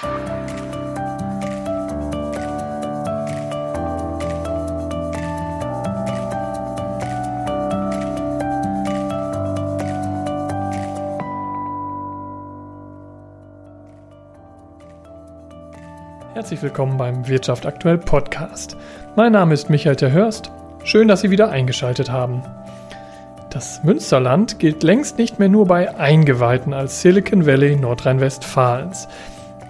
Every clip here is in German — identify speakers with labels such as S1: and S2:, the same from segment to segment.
S1: Herzlich willkommen beim Wirtschaft aktuell Podcast. Mein Name ist Michael Terhörst. Schön, dass Sie wieder eingeschaltet haben. Das Münsterland gilt längst nicht mehr nur bei Eingeweihten als Silicon Valley Nordrhein-Westfalens.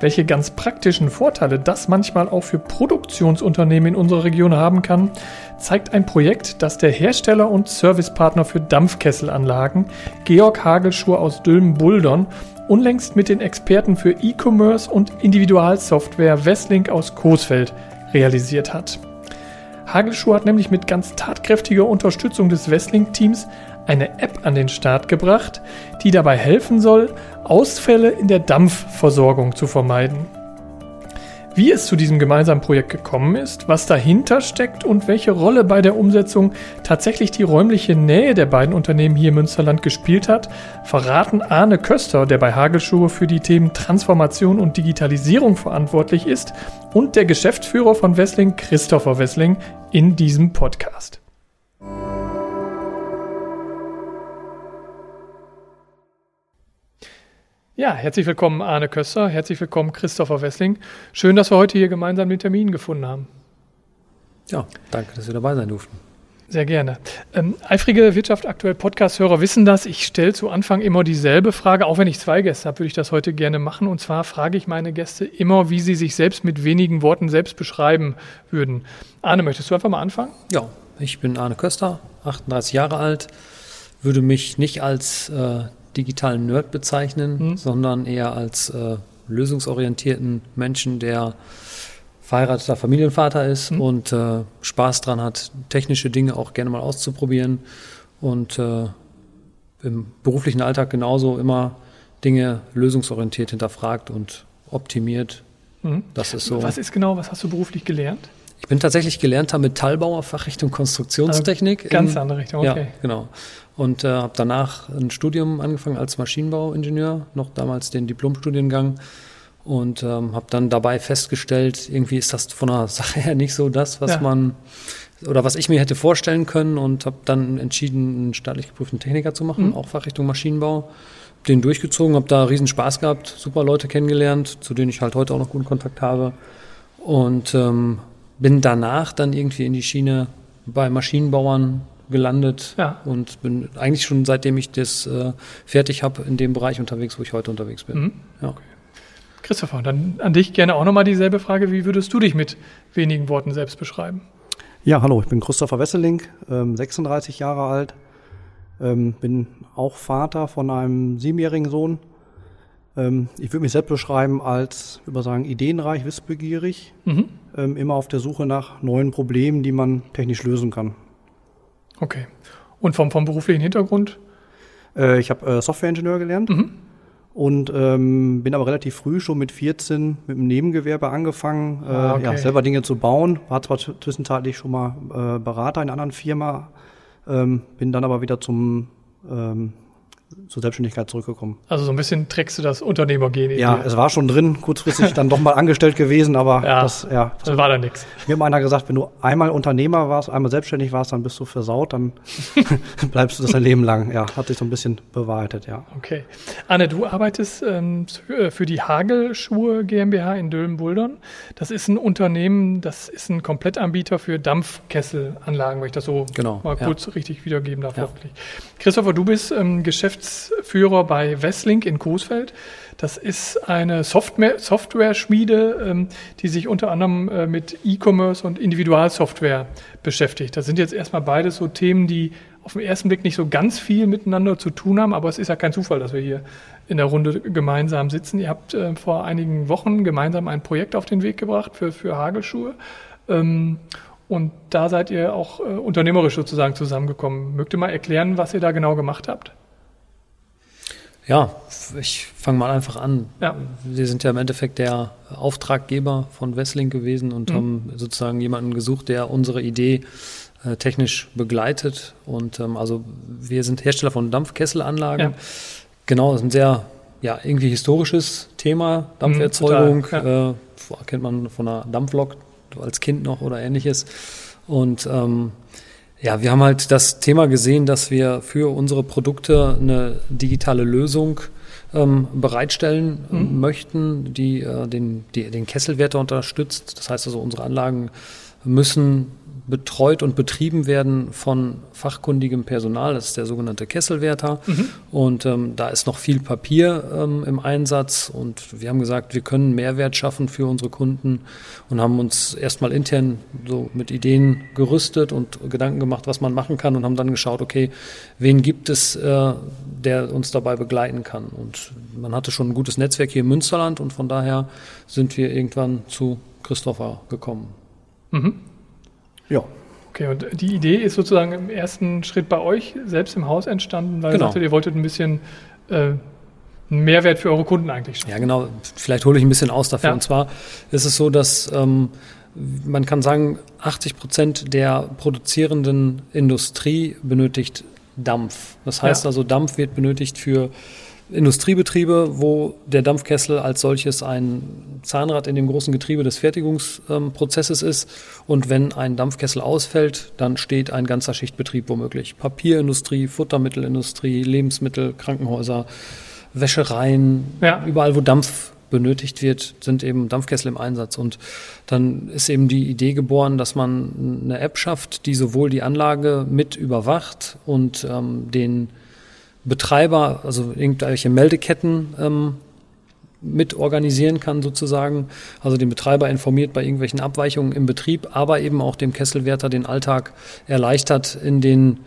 S1: Welche ganz praktischen Vorteile das manchmal auch für Produktionsunternehmen in unserer Region haben kann, zeigt ein Projekt, das der Hersteller und Servicepartner für Dampfkesselanlagen Georg Hagelschuh aus Dülmen-Buldern unlängst mit den Experten für E-Commerce und Individualsoftware Westlink aus Coesfeld realisiert hat. Hagelschuh hat nämlich mit ganz tatkräftiger Unterstützung des Westlink-Teams eine App an den Start gebracht, die dabei helfen soll, Ausfälle in der Dampfversorgung zu vermeiden. Wie es zu diesem gemeinsamen Projekt gekommen ist, was dahinter steckt und welche Rolle bei der Umsetzung tatsächlich die räumliche Nähe der beiden Unternehmen hier im Münsterland gespielt hat, verraten Arne Köster, der bei Hagelschuhe für die Themen Transformation und Digitalisierung verantwortlich ist, und der Geschäftsführer von Wessling, Christopher Wessling, in diesem Podcast. Ja, herzlich willkommen Arne Köster, herzlich willkommen Christopher Wessling. Schön, dass wir heute hier gemeinsam den Termin gefunden haben.
S2: Ja, danke, dass wir dabei sein durften.
S1: Sehr gerne. Ähm, eifrige Wirtschaft aktuell Podcast-Hörer wissen das. Ich stelle zu Anfang immer dieselbe Frage. Auch wenn ich zwei Gäste habe, würde ich das heute gerne machen. Und zwar frage ich meine Gäste immer, wie sie sich selbst mit wenigen Worten selbst beschreiben würden. Arne, möchtest du einfach mal anfangen?
S2: Ja, ich bin Arne Köster, 38 Jahre alt, würde mich nicht als äh, digitalen Nerd bezeichnen, mhm. sondern eher als äh, lösungsorientierten Menschen, der verheirateter Familienvater ist mhm. und äh, Spaß dran hat, technische Dinge auch gerne mal auszuprobieren und äh, im beruflichen Alltag genauso immer Dinge lösungsorientiert hinterfragt und optimiert.
S1: Mhm. Das ist so. Was ist genau, was hast du beruflich gelernt?
S2: Ich bin tatsächlich gelernter Metallbauer, Fachrichtung Konstruktionstechnik.
S1: Also ganz in, andere Richtung,
S2: okay. Ja, genau. Und äh, habe danach ein Studium angefangen als Maschinenbauingenieur, noch damals den Diplomstudiengang. Und ähm, habe dann dabei festgestellt, irgendwie ist das von der Sache her nicht so das, was ja. man oder was ich mir hätte vorstellen können und habe dann entschieden, einen staatlich geprüften Techniker zu machen, mhm. auch Fachrichtung Maschinenbau. Den durchgezogen, habe da riesen Spaß gehabt, super Leute kennengelernt, zu denen ich halt heute auch noch guten Kontakt habe. Und ähm, bin danach dann irgendwie in die Schiene bei Maschinenbauern gelandet ja. und bin eigentlich schon seitdem ich das äh, fertig habe in dem Bereich unterwegs, wo ich heute unterwegs bin. Mhm.
S1: Ja. Okay. Christopher, dann an dich gerne auch nochmal dieselbe Frage. Wie würdest du dich mit wenigen Worten selbst beschreiben?
S3: Ja, hallo, ich bin Christopher Wesseling, ähm, 36 Jahre alt, ähm, bin auch Vater von einem siebenjährigen Sohn ich würde mich selbst beschreiben als, würde sagen, ideenreich, wissbegierig, mhm. ähm, immer auf der Suche nach neuen Problemen, die man technisch lösen kann.
S1: Okay. Und vom, vom beruflichen Hintergrund?
S3: Äh, ich habe äh, Softwareingenieur gelernt mhm. und ähm, bin aber relativ früh schon mit 14 mit einem Nebengewerbe angefangen, äh, ah, okay. ja, selber Dinge zu bauen. War zwar zwischenzeitlich schon mal äh, Berater in einer anderen Firma, ähm, bin dann aber wieder zum ähm, zur Selbstständigkeit zurückgekommen.
S1: Also so ein bisschen trägst du das Unternehmergehen.
S3: Ja, dir. es war schon drin, kurzfristig dann doch mal angestellt gewesen, aber
S1: ja, das, ja. Das war da nichts.
S3: Mir hat einer gesagt, wenn du einmal Unternehmer warst, einmal selbstständig warst, dann bist du versaut, dann bleibst du das dein Leben lang. Ja, hat sich so ein bisschen bewahrheitet, ja.
S1: Okay. Anne, du arbeitest ähm, für die Hagelschuhe GmbH in Dülmen-Buldern. Das ist ein Unternehmen, das ist ein Komplettanbieter für Dampfkesselanlagen, wenn ich das so
S2: genau,
S1: mal kurz ja. richtig wiedergeben darf. Ja. Christopher, du bist ähm, Geschäftsführer Geschäftsführer bei Westlink in Coesfeld. Das ist eine Software-Schmiede, ähm, die sich unter anderem äh, mit E-Commerce und Individualsoftware beschäftigt. Das sind jetzt erstmal beides so Themen, die auf den ersten Blick nicht so ganz viel miteinander zu tun haben, aber es ist ja kein Zufall, dass wir hier in der Runde gemeinsam sitzen. Ihr habt äh, vor einigen Wochen gemeinsam ein Projekt auf den Weg gebracht für, für Hagelschuhe. Ähm, und da seid ihr auch äh, unternehmerisch sozusagen zusammengekommen. Mögt ihr mal erklären, was ihr da genau gemacht habt?
S2: Ja, ich fange mal einfach an. Ja. Wir sind ja im Endeffekt der Auftraggeber von Wessling gewesen und mhm. haben sozusagen jemanden gesucht, der unsere Idee äh, technisch begleitet. Und ähm, also wir sind Hersteller von Dampfkesselanlagen. Ja. Genau, das ist ein sehr ja, irgendwie historisches Thema, Dampferzeugung. Mhm, ja. äh, kennt man von einer Dampflok als Kind noch oder ähnliches. Und ähm, ja, wir haben halt das Thema gesehen, dass wir für unsere Produkte eine digitale Lösung ähm, bereitstellen mhm. möchten, die, äh, den, die den Kesselwärter unterstützt. Das heißt also, unsere Anlagen müssen betreut und betrieben werden von fachkundigem Personal. Das ist der sogenannte Kesselwärter. Mhm. Und ähm, da ist noch viel Papier ähm, im Einsatz. Und wir haben gesagt, wir können Mehrwert schaffen für unsere Kunden und haben uns erstmal intern so mit Ideen gerüstet und Gedanken gemacht, was man machen kann und haben dann geschaut, okay, wen gibt es, äh, der uns dabei begleiten kann. Und man hatte schon ein gutes Netzwerk hier im Münsterland und von daher sind wir irgendwann zu Christopher gekommen.
S1: Mhm. Ja. Okay, und die Idee ist sozusagen im ersten Schritt bei euch selbst im Haus entstanden, weil genau. ihr sagtet, ihr wolltet ein bisschen äh, einen Mehrwert für eure Kunden eigentlich
S2: schaffen. Ja, genau. Vielleicht hole ich ein bisschen aus dafür. Ja. Und zwar ist es so, dass ähm, man kann sagen, 80 Prozent der produzierenden Industrie benötigt Dampf. Das heißt ja. also, Dampf wird benötigt für Industriebetriebe, wo der Dampfkessel als solches ein Zahnrad in dem großen Getriebe des Fertigungsprozesses ist. Und wenn ein Dampfkessel ausfällt, dann steht ein ganzer Schichtbetrieb womöglich. Papierindustrie, Futtermittelindustrie, Lebensmittel, Krankenhäuser, Wäschereien, ja. überall wo Dampf benötigt wird, sind eben Dampfkessel im Einsatz. Und dann ist eben die Idee geboren, dass man eine App schafft, die sowohl die Anlage mit überwacht und ähm, den Betreiber, also irgendwelche Meldeketten ähm, mit organisieren kann sozusagen. Also den Betreiber informiert bei irgendwelchen Abweichungen im Betrieb, aber eben auch dem Kesselwärter den Alltag erleichtert in den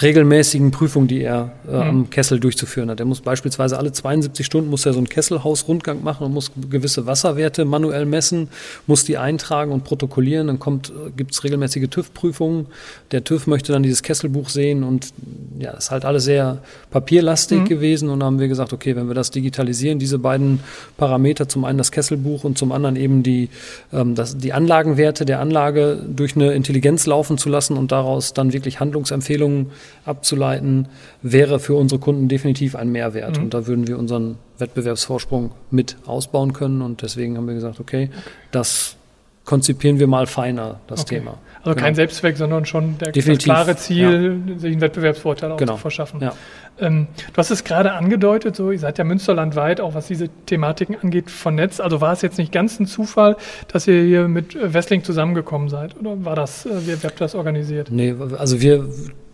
S2: regelmäßigen Prüfungen, die er äh, mhm. am Kessel durchzuführen hat. Er muss beispielsweise alle 72 Stunden muss er so einen Kesselhausrundgang machen und muss gewisse Wasserwerte manuell messen, muss die eintragen und protokollieren. Dann kommt, äh, gibt es regelmäßige TÜV-Prüfungen. Der TÜV möchte dann dieses Kesselbuch sehen und ja, ist halt alles sehr papierlastig mhm. gewesen. Und dann haben wir gesagt, okay, wenn wir das digitalisieren, diese beiden Parameter, zum einen das Kesselbuch und zum anderen eben die, ähm, das, die Anlagenwerte der Anlage durch eine Intelligenz laufen zu lassen und daraus dann wirklich Handlungsempfehlungen abzuleiten, wäre für unsere Kunden definitiv ein Mehrwert. Mhm. Und da würden wir unseren Wettbewerbsvorsprung mit ausbauen können. Und deswegen haben wir gesagt, okay, das konzipieren wir mal feiner, das okay. Thema.
S1: Also genau. kein Selbstzweck, sondern schon der, das klare Ziel, ja. sich einen Wettbewerbsvorteil auch genau. zu verschaffen. Ja. Ähm, du hast es gerade angedeutet, so ihr seid ja münsterlandweit, auch was diese Thematiken angeht, vernetzt. Also war es jetzt nicht ganz ein Zufall, dass ihr hier mit Wessling zusammengekommen seid? Oder war das, äh, wie, wie habt ihr das organisiert?
S2: Nee, also wir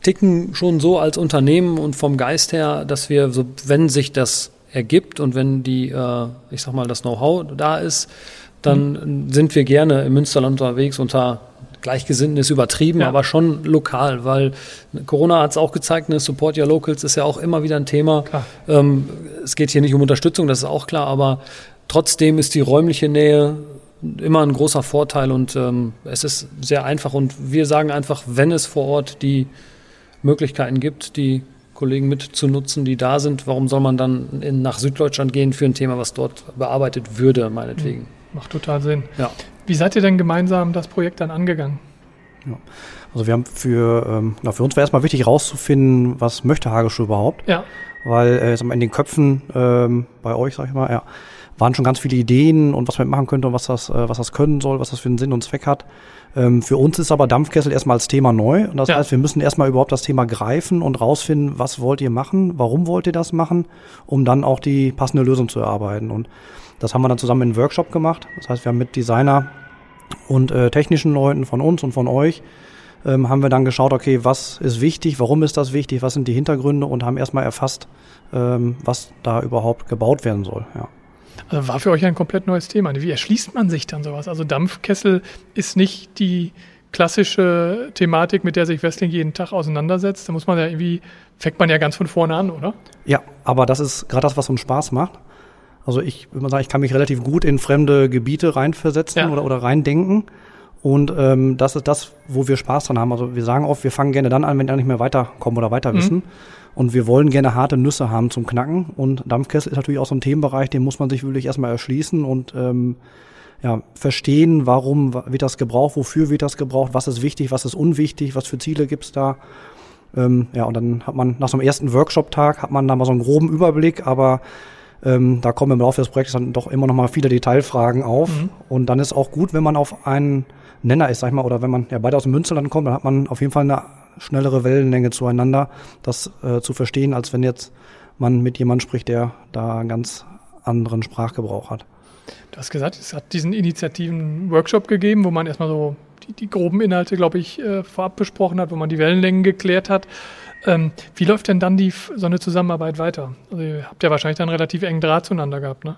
S2: ticken schon so als Unternehmen und vom Geist her, dass wir, so, wenn sich das ergibt und wenn die, äh, ich sag mal, das Know-how da ist, dann mhm. sind wir gerne im Münsterland unterwegs unter Gleichgesinnten ist übertrieben, ja. aber schon lokal, weil Corona hat es auch gezeigt, ne, Support Your Locals ist ja auch immer wieder ein Thema. Ähm, es geht hier nicht um Unterstützung, das ist auch klar, aber trotzdem ist die räumliche Nähe immer ein großer Vorteil und ähm, es ist sehr einfach und wir sagen einfach, wenn es vor Ort die Möglichkeiten gibt, die Kollegen mitzunutzen, die da sind, warum soll man dann in, nach Süddeutschland gehen für ein Thema, was dort bearbeitet würde, meinetwegen? Hm,
S1: macht total Sinn. Ja. Wie seid ihr denn gemeinsam das Projekt dann angegangen?
S3: Ja. Also wir haben für, ähm, na, für uns war erstmal wichtig rauszufinden, was möchte Hageschuh überhaupt. Ja. Weil äh, in den Köpfen ähm, bei euch, sag ich mal, ja, waren schon ganz viele Ideen und was man machen könnte und was das, äh, was das können soll, was das für einen Sinn und Zweck hat. Ähm, für uns ist aber Dampfkessel erstmal als Thema neu. Und das ja. heißt, wir müssen erstmal überhaupt das Thema greifen und rausfinden, was wollt ihr machen, warum wollt ihr das machen, um dann auch die passende Lösung zu erarbeiten. Und das haben wir dann zusammen in einem Workshop gemacht. Das heißt, wir haben mit Designer und äh, technischen Leuten von uns und von euch ähm, haben wir dann geschaut, okay, was ist wichtig, warum ist das wichtig, was sind die Hintergründe und haben erstmal erfasst, ähm, was da überhaupt gebaut werden soll. Ja.
S1: Also war für euch ein komplett neues Thema. Wie erschließt man sich dann sowas? Also Dampfkessel ist nicht die klassische Thematik, mit der sich Wrestling jeden Tag auseinandersetzt. Da muss man ja irgendwie, fängt man ja ganz von vorne an, oder?
S3: Ja, aber das ist gerade das, was uns Spaß macht. Also ich würde mal sagen, ich kann mich relativ gut in fremde Gebiete reinversetzen ja. oder, oder reindenken. Und ähm, das ist das, wo wir Spaß dran haben. Also wir sagen oft, wir fangen gerne dann an, wenn wir nicht mehr weiterkommen oder weiter mhm. wissen. Und wir wollen gerne harte Nüsse haben zum Knacken. Und Dampfkessel ist natürlich auch so ein Themenbereich, den muss man sich wirklich erstmal erschließen und ähm, ja, verstehen, warum wird das gebraucht, wofür wird das gebraucht, was ist wichtig, was ist unwichtig, was für Ziele gibt's da. Ähm, ja, und dann hat man nach so einem ersten Workshop-Tag hat man da mal so einen groben Überblick, aber Ähm, da kommen im Laufe des Projekts dann doch immer noch mal viele Detailfragen auf. Mhm. Und dann ist auch gut, wenn man auf einen Nenner ist, sag ich mal, oder wenn man ja beide aus dem Münsterland kommt, dann hat man auf jeden Fall eine schnellere Wellenlänge zueinander, das äh, zu verstehen, als wenn jetzt man mit jemandem spricht, der da einen ganz anderen Sprachgebrauch hat.
S1: Du hast gesagt, es hat diesen Initiativen Workshop gegeben, wo man erstmal so die, die groben Inhalte, glaube ich, äh, vorab besprochen hat, wo man die Wellenlängen geklärt hat. Ähm, wie läuft denn dann die, so eine Zusammenarbeit weiter? Also ihr habt ja wahrscheinlich dann relativ engen Draht zueinander gehabt, ne?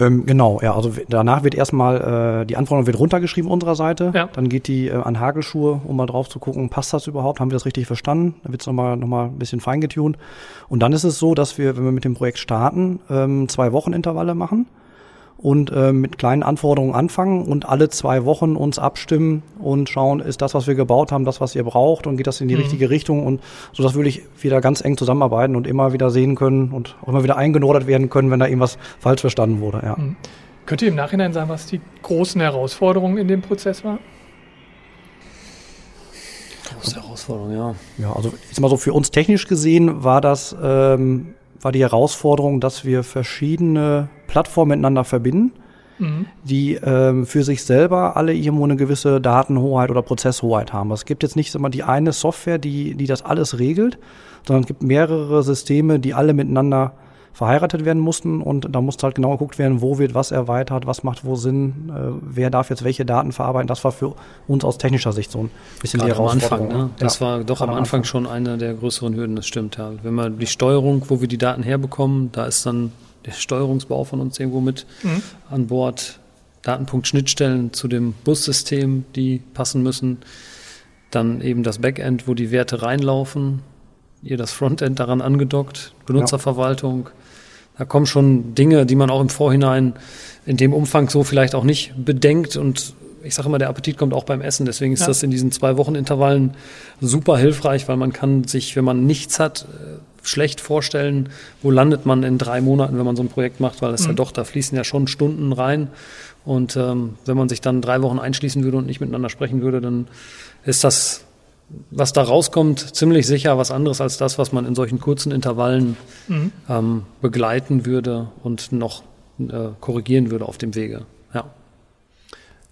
S3: Ähm, genau, ja, also danach wird erstmal äh, die Anforderung wird runtergeschrieben unserer Seite. Ja. Dann geht die äh, an Hagelschuhe, um mal drauf zu gucken, passt das überhaupt? Haben wir das richtig verstanden? Dann wird es nochmal noch mal ein bisschen feingetunt. Und dann ist es so, dass wir, wenn wir mit dem Projekt starten, ähm, zwei Wochenintervalle machen und äh, mit kleinen Anforderungen anfangen und alle zwei Wochen uns abstimmen und schauen, ist das, was wir gebaut haben, das, was ihr braucht und geht das in die mhm. richtige Richtung und so dass wir wirklich wieder ganz eng zusammenarbeiten und immer wieder sehen können und auch immer wieder eingenordert werden können, wenn da irgendwas falsch verstanden wurde. Ja. Mhm.
S1: Könnt ihr im Nachhinein sagen, was die großen Herausforderungen in dem Prozess waren?
S2: Große Herausforderung, ja.
S3: Ja, also ich sag mal so, für uns technisch gesehen war das ähm, war die Herausforderung, dass wir verschiedene Plattformen miteinander verbinden, mhm. die ähm, für sich selber alle irgendwo eine gewisse Datenhoheit oder Prozesshoheit haben. Es gibt jetzt nicht immer die eine Software, die, die das alles regelt, sondern es gibt mehrere Systeme, die alle miteinander verheiratet werden mussten und da musste halt genau geguckt werden, wo wird was erweitert, was macht wo Sinn, äh, wer darf jetzt welche Daten verarbeiten. Das war für uns aus technischer Sicht so ein bisschen
S2: Gerade die Herausforderung. Am Anfang, ne? Das ja, war doch am Anfang, Anfang, schon eine der größeren Hürden, das stimmt. Ja. Wenn man die Steuerung, wo wir die Daten herbekommen, da ist dann der Steuerungsbau von uns irgendwo mit mhm. an Bord. Datenpunkt-Schnittstellen zu dem Bussystem, die passen müssen. Dann eben das Backend, wo die Werte reinlaufen. Ihr das Frontend daran angedockt. Benutzerverwaltung. Ja. Da kommen schon Dinge, die man auch im Vorhinein in dem Umfang so vielleicht auch nicht bedenkt. Und ich sage immer, der Appetit kommt auch beim Essen. Deswegen ist ja. das in diesen zwei Wochen Intervallen super hilfreich, weil man kann sich, wenn man nichts hat, schlecht vorstellen, wo landet man in drei Monaten, wenn man so ein Projekt macht, weil es mhm. ja doch, da fließen ja schon Stunden rein. Und ähm, wenn man sich dann drei Wochen einschließen würde und nicht miteinander sprechen würde, dann ist das was da rauskommt, ziemlich sicher was anderes als das, was man in solchen kurzen Intervallen mhm. ähm, begleiten würde und noch äh, korrigieren würde auf dem Wege. Ja.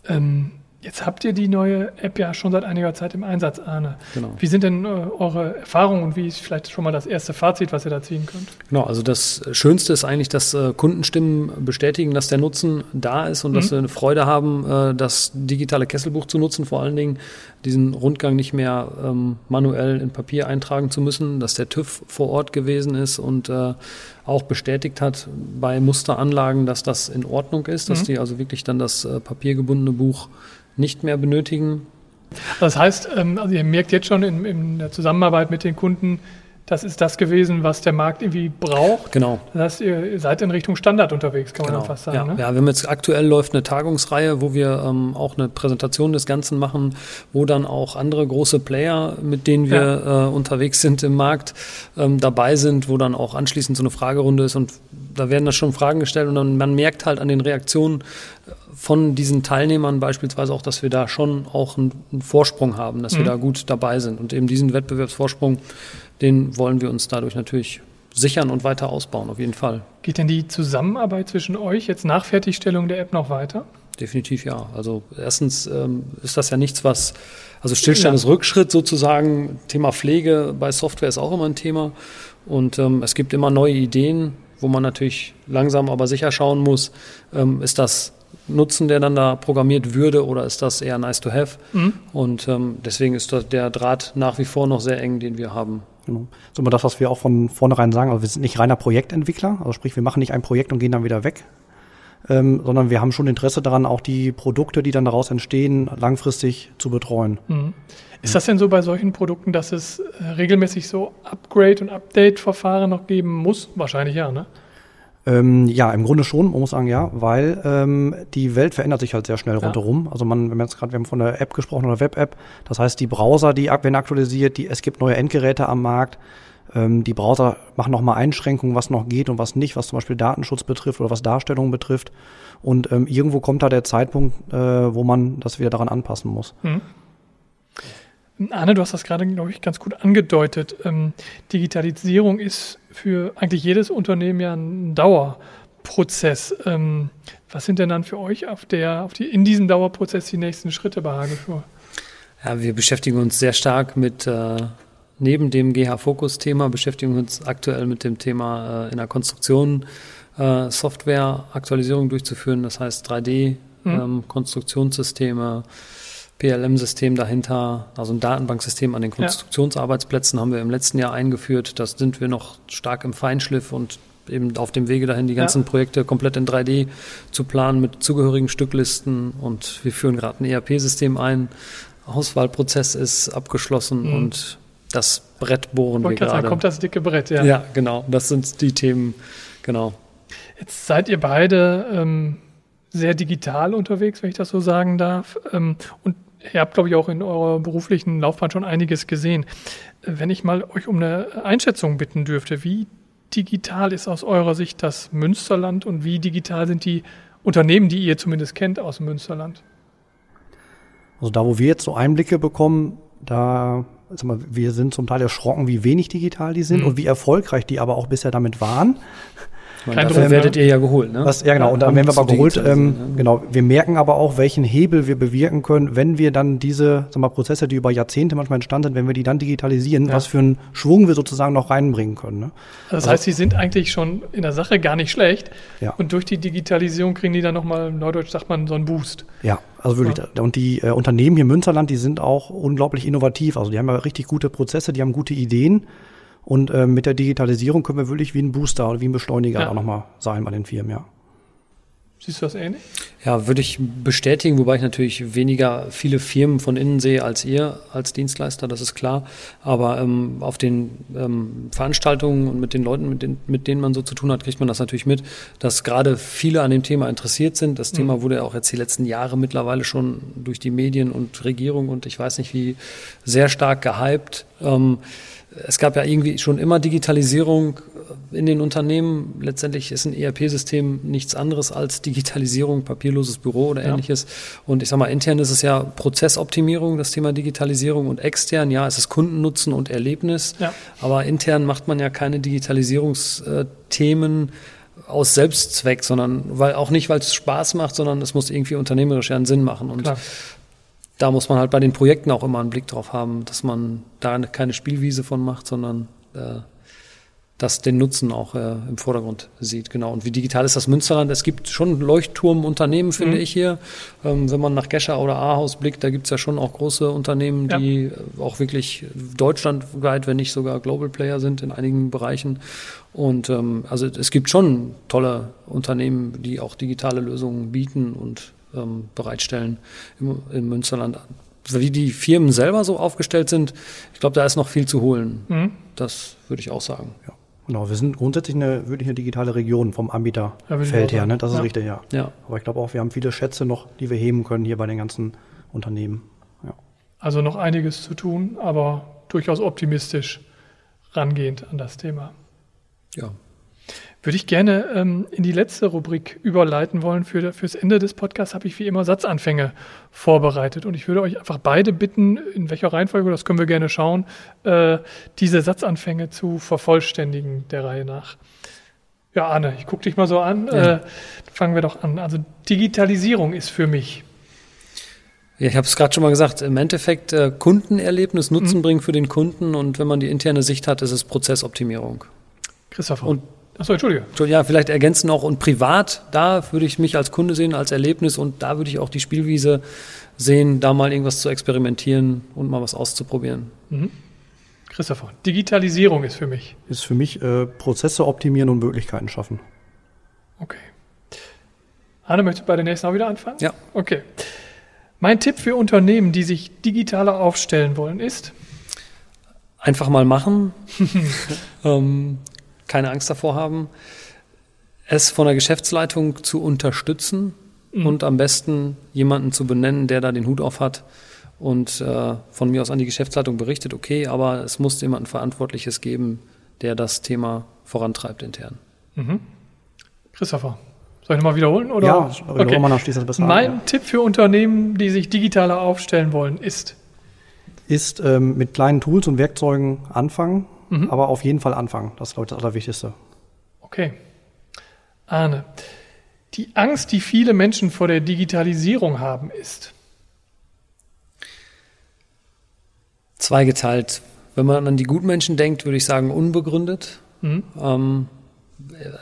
S1: Ähm, Jetzt habt ihr die neue App ja schon seit einiger Zeit im Einsatz, Arne. Genau. Wie sind denn äh, eure Erfahrungen und wie ist vielleicht schon mal das erste Fazit, was ihr da ziehen könnt?
S2: Genau, also das Schönste ist eigentlich, dass äh, Kundenstimmen bestätigen, dass der Nutzen da ist und mhm. dass sie eine Freude haben, äh, das digitale Kesselbuch zu nutzen, vor allen Dingen diesen Rundgang nicht mehr ähm, manuell in Papier eintragen zu müssen, dass der TÜV vor Ort gewesen ist und äh, auch bestätigt hat bei Musteranlagen, dass das in Ordnung ist, dass mhm. die also wirklich dann das äh, papiergebundene Buch nicht mehr benötigen.
S1: Das heißt, ähm, also ihr merkt jetzt schon in, in der Zusammenarbeit mit den Kunden, das ist das gewesen, was der Markt irgendwie braucht.
S2: Genau.
S1: Das heißt, ihr seid in Richtung Standard unterwegs, kann genau. man fast sagen.
S2: Ja.
S1: Ne?
S2: ja, wir haben jetzt aktuell läuft eine Tagungsreihe, wo wir ähm, auch eine Präsentation des Ganzen machen, wo dann auch andere große Player, mit denen wir ja. äh, unterwegs sind im Markt, ähm, dabei sind, wo dann auch anschließend so eine Fragerunde ist und da werden da schon Fragen gestellt und dann, man merkt halt an den Reaktionen von diesen Teilnehmern beispielsweise auch, dass wir da schon auch einen, einen Vorsprung haben, dass mhm. wir da gut dabei sind und eben diesen Wettbewerbsvorsprung den wollen wir uns dadurch natürlich sichern und weiter ausbauen, auf jeden Fall.
S1: Geht denn die Zusammenarbeit zwischen euch jetzt nach Fertigstellung der App noch weiter?
S2: Definitiv ja. Also erstens ähm, ist das ja nichts, was, also Stillstand ja. ist Rückschritt sozusagen. Thema Pflege bei Software ist auch immer ein Thema. Und ähm, es gibt immer neue Ideen, wo man natürlich langsam aber sicher schauen muss, ähm, ist das Nutzen, der dann da programmiert würde, oder ist das eher nice to have? Mhm. Und ähm, deswegen ist der Draht nach wie vor noch sehr eng, den wir haben.
S3: Genau. Das ist immer das, was wir auch von vornherein sagen. Also wir sind nicht reiner Projektentwickler, also sprich, wir machen nicht ein Projekt und gehen dann wieder weg, ähm, sondern wir haben schon Interesse daran, auch die Produkte, die dann daraus entstehen, langfristig zu betreuen.
S1: Mhm. Ist das denn so bei solchen Produkten, dass es äh, regelmäßig so Upgrade- und Update-Verfahren noch geben muss? Wahrscheinlich ja, ne?
S3: Ähm, ja, im Grunde schon, man muss sagen, ja, weil ähm, die Welt verändert sich halt sehr schnell ja. rundherum. Also man, wenn man jetzt gerade, wir haben von der App gesprochen oder Web-App, das heißt, die Browser, die werden aktualisiert, die, es gibt neue Endgeräte am Markt. Ähm, die Browser machen nochmal Einschränkungen, was noch geht und was nicht, was zum Beispiel Datenschutz betrifft oder was Darstellung betrifft. Und ähm, irgendwo kommt da der Zeitpunkt, äh, wo man das wieder daran anpassen muss. Mhm.
S1: Arne, du hast das gerade, glaube ich, ganz gut angedeutet. Ähm, Digitalisierung ist für eigentlich jedes Unternehmen ja ein Dauerprozess. Ähm, was sind denn dann für euch auf der, auf die, in diesem Dauerprozess die nächsten Schritte bei Hagelschur?
S2: Ja, wir beschäftigen uns sehr stark mit, äh, neben dem GH-Fokus-Thema, beschäftigen wir uns aktuell mit dem Thema äh, in der Konstruktion äh, Software-Aktualisierung durchzuführen, das heißt 3D-Konstruktionssysteme. Mhm. Ähm, PLM-System dahinter, also ein Datenbanksystem an den Konstruktionsarbeitsplätzen haben wir im letzten Jahr eingeführt. Das sind wir noch stark im Feinschliff und eben auf dem Wege dahin, die ganzen ja. Projekte komplett in 3D zu planen mit zugehörigen Stücklisten. Und wir führen gerade ein ERP-System ein. Auswahlprozess ist abgeschlossen mhm. und das Brett bohren wir gerade. Sagen,
S1: kommt das dicke Brett, ja.
S2: Ja, genau. Das sind die Themen, genau.
S1: Jetzt seid ihr beide ähm, sehr digital unterwegs, wenn ich das so sagen darf. Ähm, und ihr habt, glaube ich, auch in eurer beruflichen Laufbahn schon einiges gesehen. Wenn ich mal euch um eine Einschätzung bitten dürfte, wie digital ist aus eurer Sicht das Münsterland und wie digital sind die Unternehmen, die ihr zumindest kennt aus dem Münsterland?
S3: Also da, wo wir jetzt so Einblicke bekommen, da, mal, wir sind zum Teil erschrocken, wie wenig digital die sind mhm. und wie erfolgreich die aber auch bisher damit waren.
S2: Kein dafür werdet ihr ja geholt, ne?
S3: Was, ja, genau. Und dann werden wir aber geholt. Ähm, ne? Genau. Wir merken aber auch, welchen Hebel wir bewirken können, wenn wir dann diese sag mal, Prozesse, die über Jahrzehnte manchmal entstanden sind, wenn wir die dann digitalisieren, ja. was für einen Schwung wir sozusagen noch reinbringen können. Ne?
S1: Das also, heißt, sie sind eigentlich schon in der Sache gar nicht schlecht. Ja. Und durch die Digitalisierung kriegen die dann nochmal, neudeutsch sagt man, so einen Boost.
S3: Ja, also wirklich. Ja. Und die äh, Unternehmen hier im Münsterland, die sind auch unglaublich innovativ. Also die haben ja richtig gute Prozesse, die haben gute Ideen. Und äh, mit der Digitalisierung können wir wirklich wie ein Booster oder wie ein Beschleuniger ja. auch nochmal sein bei den Firmen, ja.
S1: Siehst du das ähnlich?
S2: Ja, würde ich bestätigen, wobei ich natürlich weniger viele Firmen von innen sehe als ihr als Dienstleister, das ist klar. Aber ähm, auf den ähm, Veranstaltungen und mit den Leuten, mit, den, mit denen man so zu tun hat, kriegt man das natürlich mit, dass gerade viele an dem Thema interessiert sind. Das mhm. Thema wurde ja auch jetzt die letzten Jahre mittlerweile schon durch die Medien und Regierung und ich weiß nicht wie sehr stark gehypt. Ähm, es gab ja irgendwie schon immer Digitalisierung in den Unternehmen. Letztendlich ist ein ERP-System nichts anderes als Digitalisierung, papierloses Büro oder ähnliches. Ja. Und ich sage mal, intern ist es ja Prozessoptimierung, das Thema Digitalisierung und extern, ja, es ist Kundennutzen und Erlebnis. Ja. Aber intern macht man ja keine Digitalisierungsthemen aus Selbstzweck, sondern weil auch nicht, weil es Spaß macht, sondern es muss irgendwie unternehmerisch ja einen Sinn machen. Und Klar da muss man halt bei den Projekten auch immer einen Blick drauf haben, dass man da keine Spielwiese von macht, sondern äh, das den Nutzen auch äh, im Vordergrund sieht. Genau. Und wie digital ist das Münsterland? Es gibt schon Leuchtturmunternehmen, finde mhm. ich hier. Ähm, wenn man nach Gescher oder Ahaus blickt, da gibt es ja schon auch große Unternehmen, ja. die äh, auch wirklich deutschlandweit, wenn nicht sogar Global Player sind in einigen Bereichen. Und ähm, also es gibt schon tolle Unternehmen, die auch digitale Lösungen bieten und ähm, bereitstellen im, im Münsterland. Wie die Firmen selber so aufgestellt sind, ich glaube, da ist noch viel zu holen. Mhm. Das würde ich auch sagen.
S3: Ja. Genau, wir sind grundsätzlich eine, wirklich eine digitale Region vom Anbieterfeld ja, her, ne? das ist ja. richtig, ja. ja. Aber ich glaube auch, wir haben viele Schätze noch, die wir heben können hier bei den ganzen Unternehmen. Ja.
S1: Also noch einiges zu tun, aber durchaus optimistisch rangehend an das Thema.
S2: Ja,
S1: würde ich gerne ähm, in die letzte Rubrik überleiten wollen. Für, fürs Ende des Podcasts habe ich wie immer Satzanfänge vorbereitet. Und ich würde euch einfach beide bitten, in welcher Reihenfolge, das können wir gerne schauen, äh, diese Satzanfänge zu vervollständigen der Reihe nach. Ja, Arne, ich gucke dich mal so an. Ja. Äh, fangen wir doch an. Also Digitalisierung ist für mich.
S2: Ja, ich habe es gerade schon mal gesagt, im Endeffekt äh, Kundenerlebnis, Nutzen mhm. bringen für den Kunden und wenn man die interne Sicht hat, ist es Prozessoptimierung.
S1: Christopher.
S2: Und Achso, Entschuldige. Ja, vielleicht ergänzen auch und privat, da würde ich mich als Kunde sehen, als Erlebnis und da würde ich auch die Spielwiese sehen, da mal irgendwas zu experimentieren und mal was auszuprobieren. Mhm.
S1: Christopher, Digitalisierung ist für mich.
S3: Ist für mich äh, Prozesse optimieren und Möglichkeiten schaffen.
S1: Okay. Anne, möchtest du bei der nächsten auch wieder anfangen?
S2: Ja.
S1: Okay. Mein Tipp für Unternehmen, die sich digitaler aufstellen wollen, ist?
S2: Einfach mal machen. ähm, keine Angst davor haben, es von der Geschäftsleitung zu unterstützen mhm. und am besten jemanden zu benennen, der da den Hut auf hat und äh, von mir aus an die Geschäftsleitung berichtet, okay, aber es muss jemanden Verantwortliches geben, der das Thema vorantreibt intern. Mhm.
S1: Christopher, soll ich nochmal wiederholen? Oder?
S3: Ja, okay. man schließt das besser
S1: Mein an, ja. Tipp für Unternehmen, die sich digitaler aufstellen wollen, ist?
S3: Ist ähm, mit kleinen Tools und Werkzeugen anfangen mhm. aber auf jeden Fall anfangen. Das ist, glaube ich, das Allerwichtigste.
S1: Okay. Arne, die Angst, die viele Menschen vor der Digitalisierung haben, ist
S2: zweigeteilt. Wenn man an die Gutmenschen denkt, würde ich sagen unbegründet. Mhm. Ähm,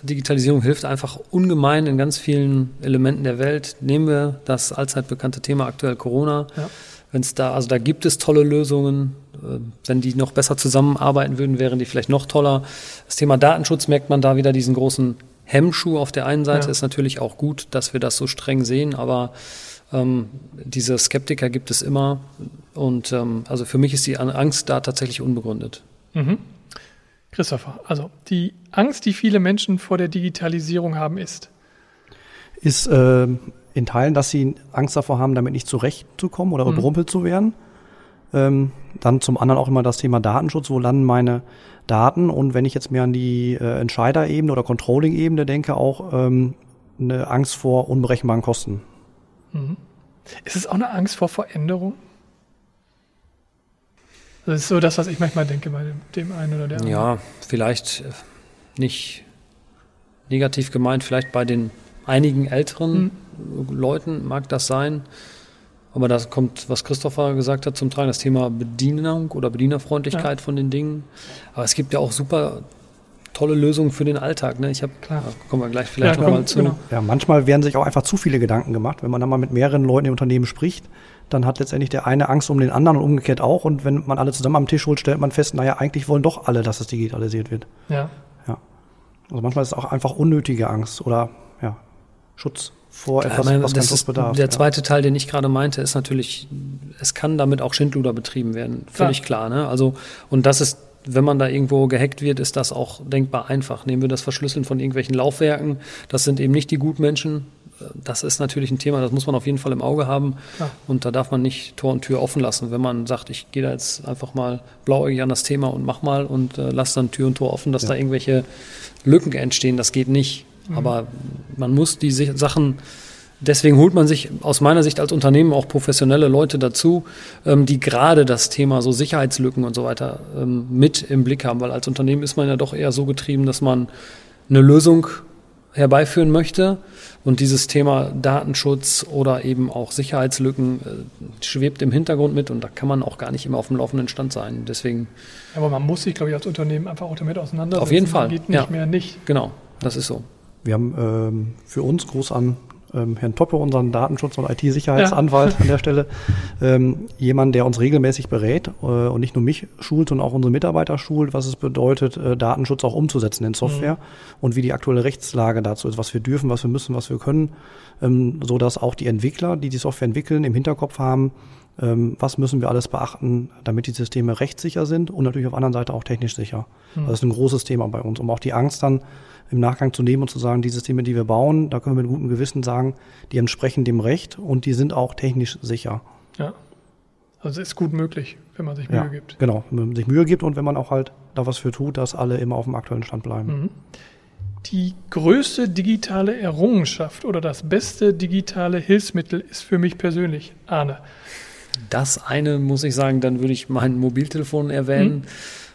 S2: Digitalisierung hilft einfach ungemein in ganz vielen Elementen der Welt. Nehmen wir das allzeit bekannte Thema aktuell Corona. Ja. Wenn es da, also da gibt es tolle Lösungen. Äh, wenn die noch besser zusammenarbeiten würden, wären die vielleicht noch toller. Das Thema Datenschutz merkt man da wieder diesen großen Hemmschuh auf der einen Seite. Ja. Ist natürlich auch gut, dass wir das so streng sehen, aber ähm, diese Skeptiker gibt es immer. Und ähm, also für mich ist die Angst da tatsächlich unbegründet. Mhm.
S1: Christopher, also die Angst, die viele Menschen vor der Digitalisierung haben, ist?
S3: Ist äh, in Teilen, dass sie Angst davor haben, damit nicht zurechtzukommen oder mhm. überrumpelt zu werden. Ähm, dann zum anderen auch immer das Thema Datenschutz. Wo landen meine Daten? Und wenn ich jetzt mehr an die äh, Entscheiderebene oder Controlling-Ebene denke, auch ähm, eine Angst vor unberechenbaren Kosten.
S1: Mhm. Ist es auch eine Angst vor Veränderung? Das ist so das, was ich manchmal denke bei dem, dem einen oder der anderen.
S2: Ja, vielleicht äh, nicht negativ gemeint, vielleicht bei den einigen älteren mhm. Leuten mag das sein. Aber da kommt, was Christopher gesagt hat, zum Tragen, das Thema Bedienung oder Bedienerfreundlichkeit ja. von den Dingen. Aber es gibt ja auch super tolle Lösungen für den Alltag. Ne? Ich habe, kommen wir gleich vielleicht ja, nochmal zu. Genau.
S3: Ja, manchmal werden sich auch einfach zu viele Gedanken gemacht. Wenn man dann mal mit mehreren Leuten im Unternehmen spricht, dann hat letztendlich der eine Angst um den anderen und umgekehrt auch. Und wenn man alle zusammen am Tisch holt, stellt man fest, naja, eigentlich wollen doch alle, dass es digitalisiert wird.
S1: Ja.
S3: ja. Also manchmal ist es auch einfach unnötige Angst oder Schutz vor
S2: etwas, meine, was kein Schutz bedarf. Der ja. zweite Teil, den ich gerade meinte, ist natürlich, es kann damit auch Schindluder betrieben werden. Völlig ja. klar. Ne? Also, und das ist wenn man da irgendwo gehackt wird, ist das auch denkbar einfach. Nehmen wir das Verschlüsseln von irgendwelchen Laufwerken, das sind eben nicht die Gutmenschen. Das ist natürlich ein Thema, das muss man auf jeden Fall im Auge haben. Ja. Und da darf man nicht Tor und Tür offen lassen. Wenn man sagt, ich gehe da jetzt einfach mal blauäugig an das Thema und mach mal und äh, lass dann Tür und Tor offen, dass ja. da irgendwelche Lücken entstehen, das geht nicht. Mhm. Aber man muss die Sachen Deswegen holt man sich aus meiner Sicht als Unternehmen auch professionelle Leute dazu, ähm, die gerade das Thema so Sicherheitslücken und so weiter ähm, mit im Blick haben, weil als Unternehmen ist man ja doch eher so getrieben, dass man eine Lösung herbeiführen möchte und dieses Thema Datenschutz oder eben auch Sicherheitslücken äh, schwebt im Hintergrund mit und da kann man auch gar nicht immer auf dem laufenden Stand sein. Deswegen.
S1: Aber man muss sich, glaube ich, als Unternehmen einfach auch damit auseinandersetzen.
S2: Auf jeden Fall.
S1: Geht nicht ja. mehr nicht.
S2: Genau, das ist so.
S3: Wir haben ähm, für uns groß an ähm, Herrn Toppe, unseren Datenschutz- und IT-Sicherheitsanwalt ja. an der Stelle, ähm, jemand, der uns regelmäßig berät äh, und nicht nur mich schult, sondern auch unsere Mitarbeiter schult, was es bedeutet, äh, Datenschutz auch umzusetzen in Software mhm. und wie die aktuelle Rechtslage dazu ist, was wir dürfen, was wir müssen, was wir können, ähm, so dass auch die Entwickler, die die Software entwickeln, im Hinterkopf haben, ähm, was müssen wir alles beachten, damit die Systeme rechtssicher sind und natürlich auf der anderen Seite auch technisch sicher. Mhm. Das ist ein großes Thema bei uns, um auch die Angst dann im Nachgang zu nehmen und zu sagen, die Systeme, die wir bauen, da können wir mit gutem Gewissen sagen, die entsprechen dem Recht und die sind auch technisch sicher.
S1: Ja. Also es ist gut möglich, wenn man sich Mühe
S3: ja,
S1: gibt.
S3: Genau, wenn man sich Mühe gibt und wenn man auch halt da was für tut, dass alle immer auf dem aktuellen Stand bleiben. Mhm.
S1: Die größte digitale Errungenschaft oder das beste digitale Hilfsmittel ist für mich persönlich Arne.
S2: Das eine muss ich sagen, dann würde ich mein Mobiltelefon erwähnen. Mhm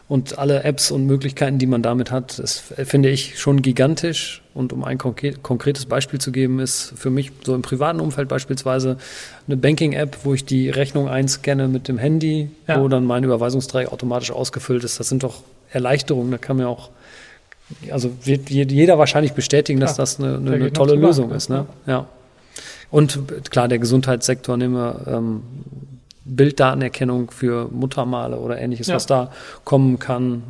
S2: und alle Apps und Möglichkeiten, die man damit hat, das finde ich schon gigantisch. Und um ein konkretes Beispiel zu geben, ist für mich so im privaten Umfeld beispielsweise eine Banking-App, wo ich die Rechnung einscanne mit dem Handy, ja. wo dann mein Überweisungsträger automatisch ausgefüllt ist. Das sind doch Erleichterungen. Da kann mir auch, also wird jeder wahrscheinlich bestätigen, dass ja, das eine, eine, eine tolle Lösung ist. Ne? Ja. Und klar, der Gesundheitssektor nehmen wir ähm, Bilddatenerkennung für Muttermale oder ähnliches, ja. was da kommen kann.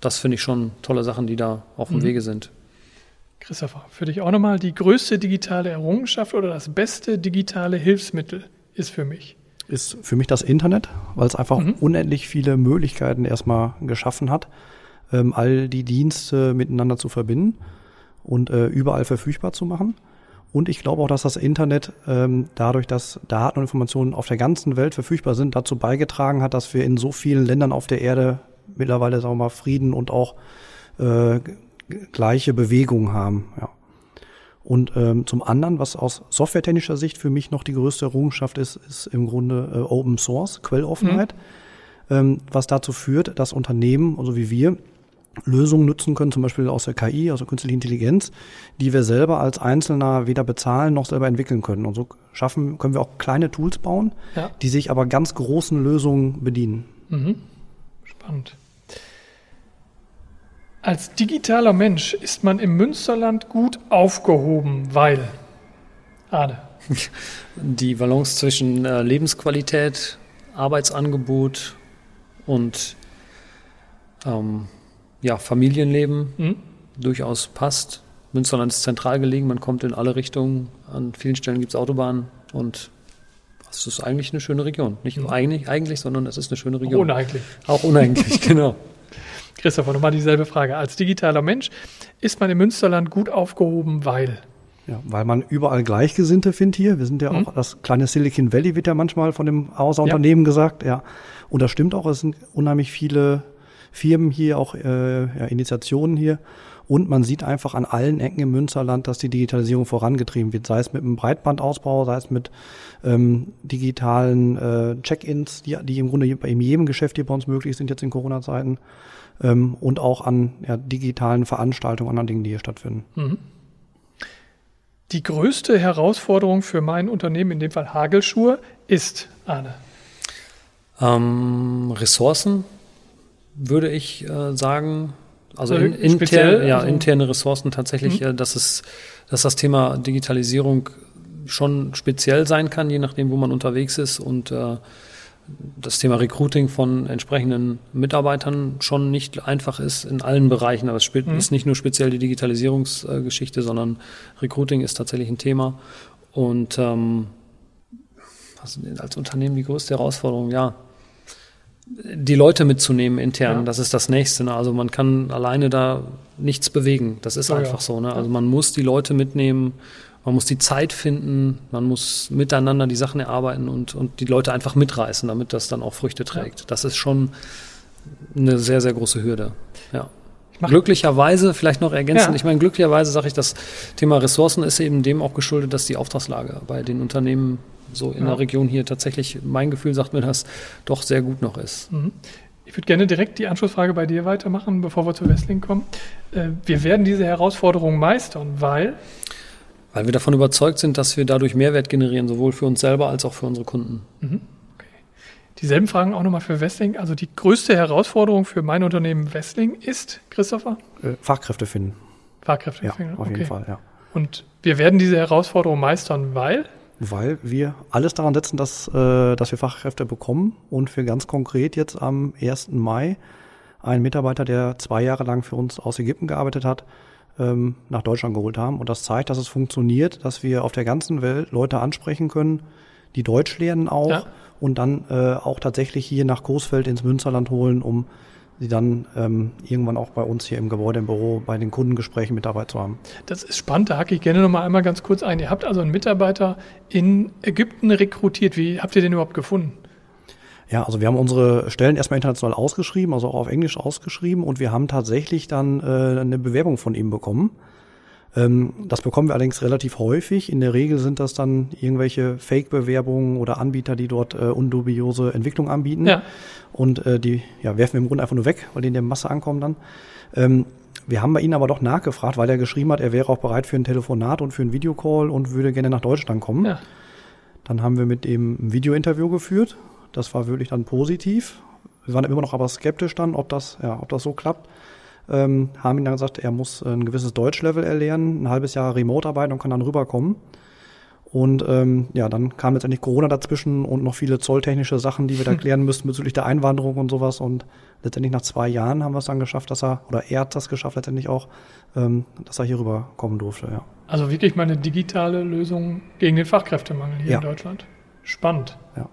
S2: Das finde ich schon tolle Sachen, die da auf dem mhm. Wege sind.
S1: Christopher, für dich auch nochmal die größte digitale Errungenschaft oder das beste digitale Hilfsmittel ist für mich?
S3: Ist für mich das Internet, weil es einfach mhm. unendlich viele Möglichkeiten erstmal geschaffen hat, ähm, all die Dienste miteinander zu verbinden und äh, überall verfügbar zu machen. Und ich glaube auch, dass das Internet ähm, dadurch, dass Daten und Informationen auf der ganzen Welt verfügbar sind, dazu beigetragen hat, dass wir in so vielen Ländern auf der Erde mittlerweile, sagen wir mal, Frieden und auch äh, gleiche Bewegung haben. Ja. Und ähm, zum anderen, was aus softwaretechnischer Sicht für mich noch die größte Errungenschaft ist, ist im Grunde äh, Open Source, Quelloffenheit. Mhm. ähm, was dazu führt, dass Unternehmen, also wie wir, Lösungen nutzen können, zum Beispiel aus der KI, also künstliche Intelligenz, die wir selber als Einzelner weder bezahlen noch selber entwickeln können. Und so schaffen, können wir auch kleine Tools bauen, ja. die sich aber ganz großen Lösungen bedienen. Mhm.
S1: Spannend. Als digitaler Mensch ist man im Münsterland gut aufgehoben, weil
S2: Ade. Die Balance zwischen äh, Lebensqualität, Arbeitsangebot und ähm, ja, Familienleben mhm. durchaus passt. Münsterland ist zentral gelegen, man kommt in alle Richtungen. An vielen Stellen gibt es Autobahnen und es ist eigentlich eine schöne Region. Nicht nur mhm. eigentlich, eigentlich, sondern es ist eine schöne Region.
S1: Auch uneigentlich.
S2: Auch uneigentlich, genau.
S1: Christopher, nochmal dieselbe Frage. Als digitaler Mensch ist man im Münsterland gut aufgehoben, weil?
S3: Ja, weil man überall Gleichgesinnte findet hier. Wir sind ja mhm. auch das kleine Silicon Valley, wird ja manchmal von dem Hauser-Unternehmen ja. gesagt. Ja. Und das stimmt auch. Es sind unheimlich viele Firmen hier, auch äh, ja, Initiationen hier. Und man sieht einfach an allen Ecken im Münsterland, dass die Digitalisierung vorangetrieben wird, sei es mit einem Breitbandausbau, sei es mit ähm, digitalen äh, Check-ins, die, die im Grunde bei jedem Geschäft hier bei uns möglich sind jetzt in Corona-Zeiten ähm, und auch an ja, digitalen Veranstaltungen, anderen Dingen, die hier stattfinden. Mhm.
S1: Die größte Herausforderung für mein Unternehmen, in dem Fall Hagelschuhe, ist, Arne?
S2: Ähm, Ressourcen, würde ich äh, sagen. Also in, intern, ja, also interne Ressourcen tatsächlich, mhm. äh, dass es, dass das Thema Digitalisierung schon speziell sein kann, je nachdem, wo man unterwegs ist und äh, das Thema Recruiting von entsprechenden Mitarbeitern schon nicht einfach ist in allen Bereichen. Aber es mhm. ist nicht nur speziell die Digitalisierungsgeschichte, sondern Recruiting ist tatsächlich ein Thema. Und ähm, was als Unternehmen die größte Herausforderung? Ja, die Leute mitzunehmen intern, ja. das ist das Nächste. Ne? Also man kann alleine da nichts bewegen. Das ist oh, einfach ja. so. Ne? Also man muss die Leute mitnehmen man muss die Zeit finden, man muss miteinander die Sachen erarbeiten und, und die Leute einfach mitreißen, damit das dann auch Früchte trägt. Ja. Das ist schon eine sehr, sehr große Hürde. Ja. Glücklicherweise, vielleicht noch ergänzend, ja. ich meine, glücklicherweise sage ich, das Thema Ressourcen ist eben dem auch geschuldet, dass die Auftragslage bei den Unternehmen so in ja. der Region hier tatsächlich, mein Gefühl sagt mir das, doch sehr gut noch ist. Mhm.
S1: Ich würde gerne direkt die Anschlussfrage bei dir weitermachen, bevor wir zu Wrestling kommen. Äh, wir werden diese Herausforderung meistern, weil
S2: weil wir davon überzeugt sind, dass wir dadurch Mehrwert generieren, sowohl für uns selber als auch für unsere Kunden. Mhm.
S1: Okay. Dieselben Fragen auch nochmal für Westling. Also die größte Herausforderung für mein Unternehmen Westling ist, Christopher?
S3: Äh, Fachkräfte finden.
S1: Fachkräfte
S3: ja,
S1: finden.
S3: Auf okay. jeden Fall, ja.
S1: Und wir werden diese Herausforderung meistern, weil?
S3: Weil wir alles daran setzen, dass, äh, dass wir Fachkräfte bekommen und wir ganz konkret jetzt am 1. Mai einen Mitarbeiter, der zwei Jahre lang für uns aus Ägypten gearbeitet hat, ähm, nach Deutschland geholt haben. Und das zeigt, dass es funktioniert, dass wir auf der ganzen Welt Leute ansprechen können, die Deutsch lernen auch ja. und dann äh, auch tatsächlich hier nach Coesfeld ins Münsterland holen, um sie dann ähm, irgendwann auch bei uns hier im Gebäude, im Büro, bei den Kundengesprächen mit dabei zu haben.
S1: Das ist spannend, da hacke ich gerne nochmal einmal ganz kurz ein. Ihr habt also einen Mitarbeiter in Ägypten rekrutiert. Wie habt ihr den überhaupt gefunden?
S3: Ja, also wir haben unsere Stellen erstmal international ausgeschrieben, also auch auf Englisch ausgeschrieben und wir haben tatsächlich dann äh, eine Bewerbung von ihm bekommen. Ähm, das bekommen wir allerdings relativ häufig. In der Regel sind das dann irgendwelche Fake-Bewerbungen oder Anbieter, die dort äh, undubiose Entwicklung anbieten. Ja. Und äh, die ja, werfen wir im Grunde einfach nur weg, weil die in der Masse ankommen dann. Ähm, wir haben bei Ihnen aber doch nachgefragt, weil er geschrieben hat, er wäre auch bereit für ein Telefonat und für ein Videocall und würde gerne nach Deutschland kommen. Ja. Dann haben wir mit ihm ein Videointerview geführt das war wirklich dann positiv. Wir waren immer noch aber skeptisch dann, ob das, ja, ob das so klappt. Ähm, haben ihm dann gesagt, er muss ein gewisses Deutschlevel erlernen, ein halbes Jahr Remote arbeiten und kann dann rüberkommen. Und ähm, ja, dann kam letztendlich Corona dazwischen und noch viele zolltechnische Sachen, die wir da klären müssten bezüglich der Einwanderung und sowas. Und letztendlich nach zwei Jahren haben wir es dann geschafft, dass er, oder er hat das geschafft letztendlich auch, ähm, dass er hier rüberkommen durfte, ja.
S1: Also wirklich mal eine digitale Lösung gegen den Fachkräftemangel hier ja. in Deutschland. Spannend. Ja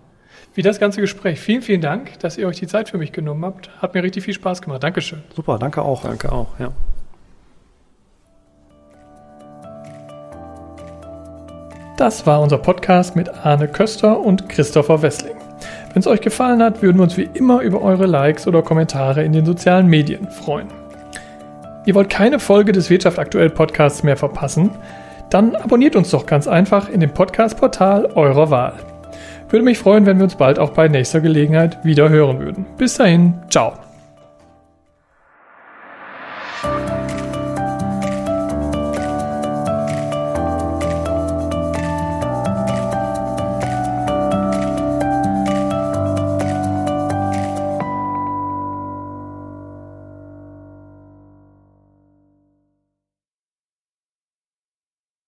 S1: wie das ganze Gespräch. Vielen, vielen Dank, dass ihr euch die Zeit für mich genommen habt. Hat mir richtig viel Spaß gemacht. Dankeschön.
S3: Super, danke auch.
S2: Danke auch, ja.
S1: Das war unser Podcast mit Arne Köster und Christopher Wessling. Wenn es euch gefallen hat, würden wir uns wie immer über eure Likes oder Kommentare in den sozialen Medien freuen. Ihr wollt keine Folge des Wirtschaft aktuell Podcasts mehr verpassen? Dann abonniert uns doch ganz einfach in dem Podcast-Portal eurer Wahl. Würde mich freuen, wenn wir uns bald auch bei nächster Gelegenheit wieder hören würden. Bis dahin, ciao.